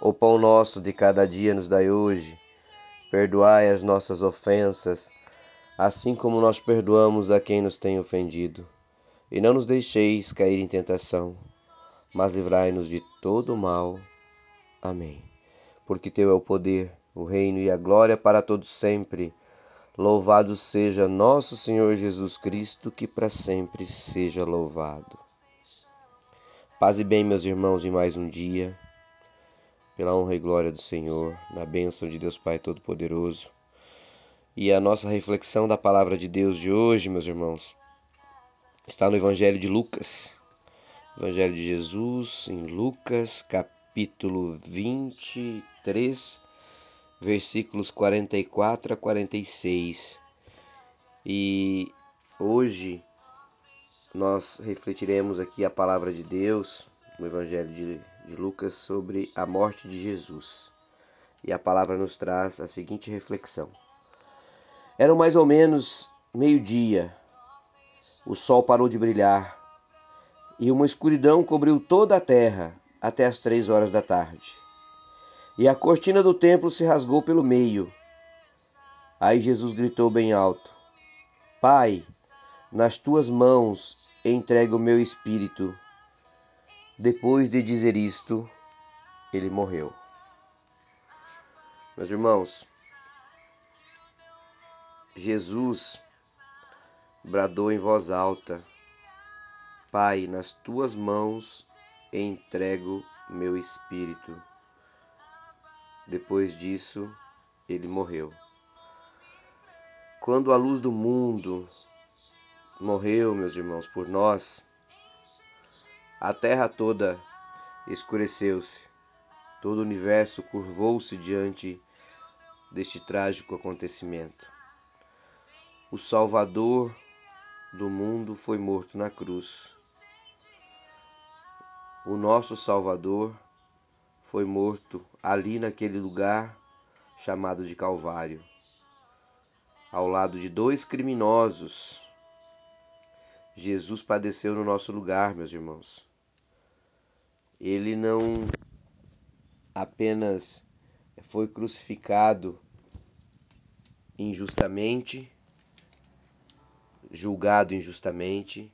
O pão nosso de cada dia nos dai hoje. Perdoai as nossas ofensas, assim como nós perdoamos a quem nos tem ofendido. E não nos deixeis cair em tentação, mas livrai-nos de todo o mal. Amém. Porque teu é o poder, o reino e a glória para todos sempre. Louvado seja nosso Senhor Jesus Cristo, que para sempre seja louvado. Paz e bem, meus irmãos, em mais um dia pela honra e glória do Senhor, na bênção de Deus Pai Todo-Poderoso. E a nossa reflexão da palavra de Deus de hoje, meus irmãos, está no Evangelho de Lucas. Evangelho de Jesus, em Lucas, capítulo 23, versículos 44 a 46. E hoje nós refletiremos aqui a palavra de Deus no Evangelho de de Lucas sobre a morte de Jesus. E a palavra nos traz a seguinte reflexão: Era mais ou menos meio-dia, o sol parou de brilhar e uma escuridão cobriu toda a terra até as três horas da tarde. E a cortina do templo se rasgou pelo meio. Aí Jesus gritou bem alto: Pai, nas tuas mãos entrego o meu espírito. Depois de dizer isto, ele morreu. Meus irmãos, Jesus bradou em voz alta: Pai, nas tuas mãos entrego meu espírito. Depois disso, ele morreu. Quando a luz do mundo morreu, meus irmãos, por nós, a terra toda escureceu-se, todo o universo curvou-se diante deste trágico acontecimento. O Salvador do mundo foi morto na cruz. O nosso Salvador foi morto ali naquele lugar chamado de Calvário, ao lado de dois criminosos. Jesus padeceu no nosso lugar, meus irmãos ele não apenas foi crucificado injustamente, julgado injustamente,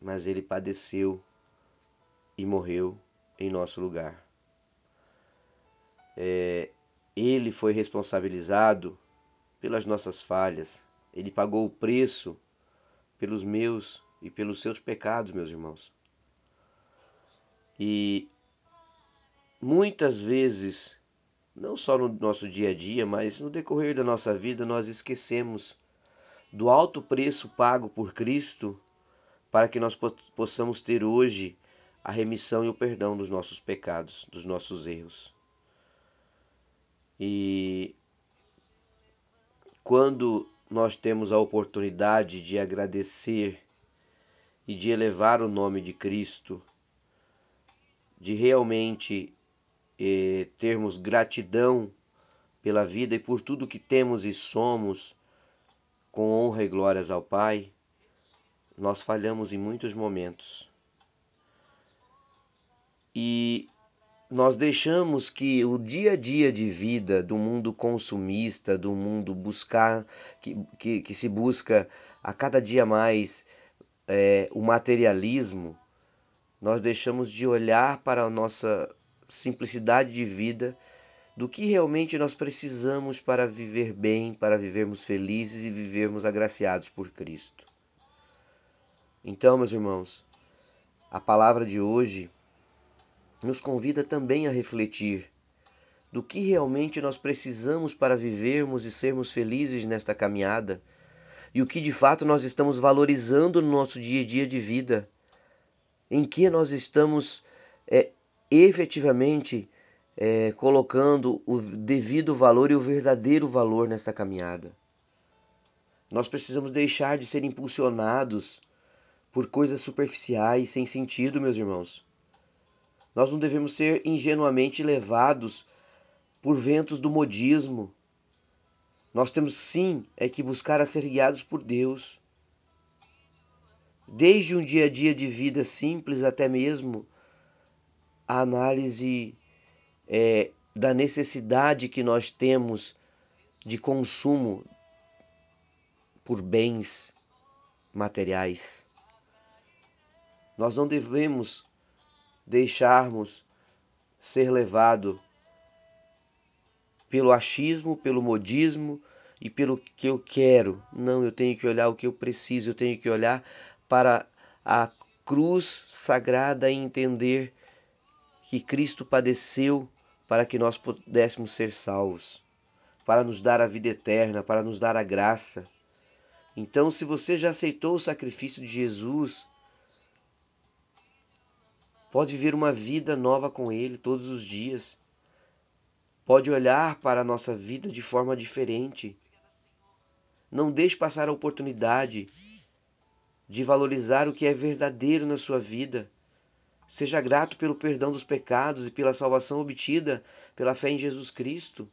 mas ele padeceu e morreu em nosso lugar. É, ele foi responsabilizado pelas nossas falhas, ele pagou o preço pelos meus e pelos seus pecados, meus irmãos. E muitas vezes, não só no nosso dia a dia, mas no decorrer da nossa vida, nós esquecemos do alto preço pago por Cristo para que nós possamos ter hoje a remissão e o perdão dos nossos pecados, dos nossos erros. E quando nós temos a oportunidade de agradecer e de elevar o nome de Cristo, de realmente eh, termos gratidão pela vida e por tudo que temos e somos, com honra e glórias ao Pai, nós falhamos em muitos momentos. E nós deixamos que o dia a dia de vida do mundo consumista, do mundo buscar, que, que, que se busca a cada dia mais é, o materialismo, nós deixamos de olhar para a nossa simplicidade de vida, do que realmente nós precisamos para viver bem, para vivermos felizes e vivermos agraciados por Cristo. Então, meus irmãos, a palavra de hoje nos convida também a refletir do que realmente nós precisamos para vivermos e sermos felizes nesta caminhada e o que de fato nós estamos valorizando no nosso dia a dia de vida em que nós estamos é, efetivamente é, colocando o devido valor e o verdadeiro valor nesta caminhada. Nós precisamos deixar de ser impulsionados por coisas superficiais sem sentido, meus irmãos. Nós não devemos ser ingenuamente levados por ventos do modismo. Nós temos sim é que buscar a ser guiados por Deus. Desde um dia a dia de vida simples até mesmo a análise é, da necessidade que nós temos de consumo por bens materiais. Nós não devemos deixarmos ser levado pelo achismo, pelo modismo e pelo que eu quero. Não, eu tenho que olhar o que eu preciso, eu tenho que olhar para a cruz sagrada e entender que Cristo padeceu para que nós pudéssemos ser salvos, para nos dar a vida eterna, para nos dar a graça. Então, se você já aceitou o sacrifício de Jesus, pode viver uma vida nova com Ele todos os dias. Pode olhar para a nossa vida de forma diferente. Não deixe passar a oportunidade de valorizar o que é verdadeiro na sua vida. Seja grato pelo perdão dos pecados e pela salvação obtida pela fé em Jesus Cristo.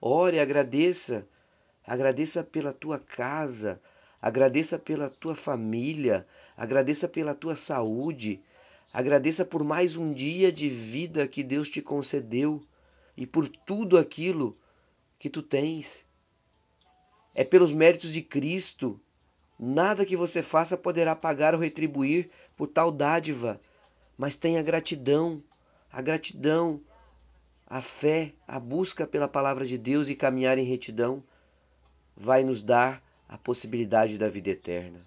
Ore, agradeça. Agradeça pela tua casa, Agradeça pela tua família, agradeça pela tua saúde, agradeça por mais um dia de vida que Deus te concedeu e por tudo aquilo que tu tens. É pelos méritos de Cristo. Nada que você faça poderá pagar ou retribuir por tal dádiva, mas tenha gratidão, a gratidão, a fé, a busca pela palavra de Deus e caminhar em retidão vai nos dar a possibilidade da vida eterna.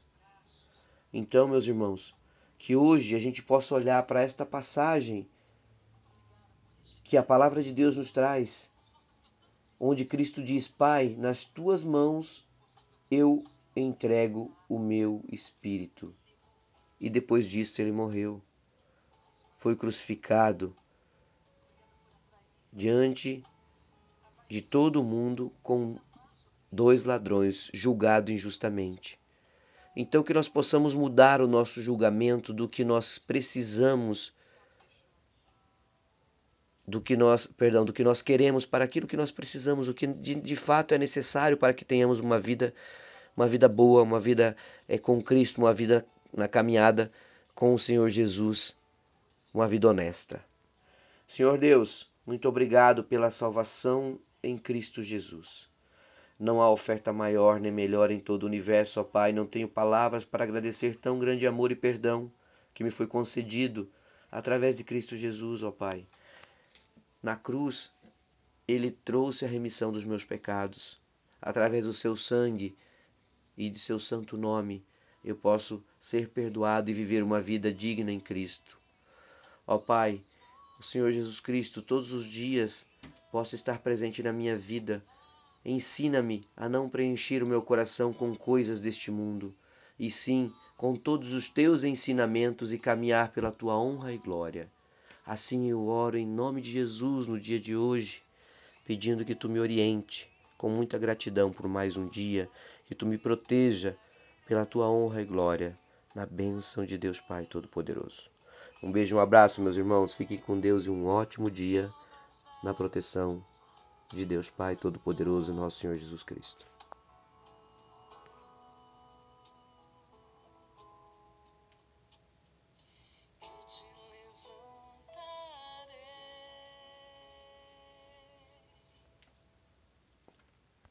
Então, meus irmãos, que hoje a gente possa olhar para esta passagem que a palavra de Deus nos traz, onde Cristo diz: Pai, nas tuas mãos eu entrego o meu espírito. E depois disso ele morreu. Foi crucificado diante de todo mundo com dois ladrões julgado injustamente. Então que nós possamos mudar o nosso julgamento do que nós precisamos do que nós, perdão, do que nós queremos para aquilo que nós precisamos, o que de, de fato é necessário para que tenhamos uma vida uma vida boa, uma vida é, com Cristo, uma vida na caminhada com o Senhor Jesus, uma vida honesta. Senhor Deus, muito obrigado pela salvação em Cristo Jesus. Não há oferta maior nem melhor em todo o universo, ó Pai. Não tenho palavras para agradecer tão grande amor e perdão que me foi concedido através de Cristo Jesus, ó Pai. Na cruz, Ele trouxe a remissão dos meus pecados. Através do seu sangue e de seu santo nome, eu posso ser perdoado e viver uma vida digna em Cristo. Ó Pai, o Senhor Jesus Cristo todos os dias possa estar presente na minha vida Ensina-me a não preencher o meu coração com coisas deste mundo, e sim com todos os teus ensinamentos e caminhar pela tua honra e glória. Assim eu oro em nome de Jesus no dia de hoje, pedindo que tu me oriente com muita gratidão por mais um dia, que tu me proteja pela tua honra e glória, na bênção de Deus Pai Todo-Poderoso. Um beijo um abraço, meus irmãos. Fiquem com Deus e um ótimo dia na proteção de Deus Pai Todo-Poderoso, nosso Senhor Jesus Cristo.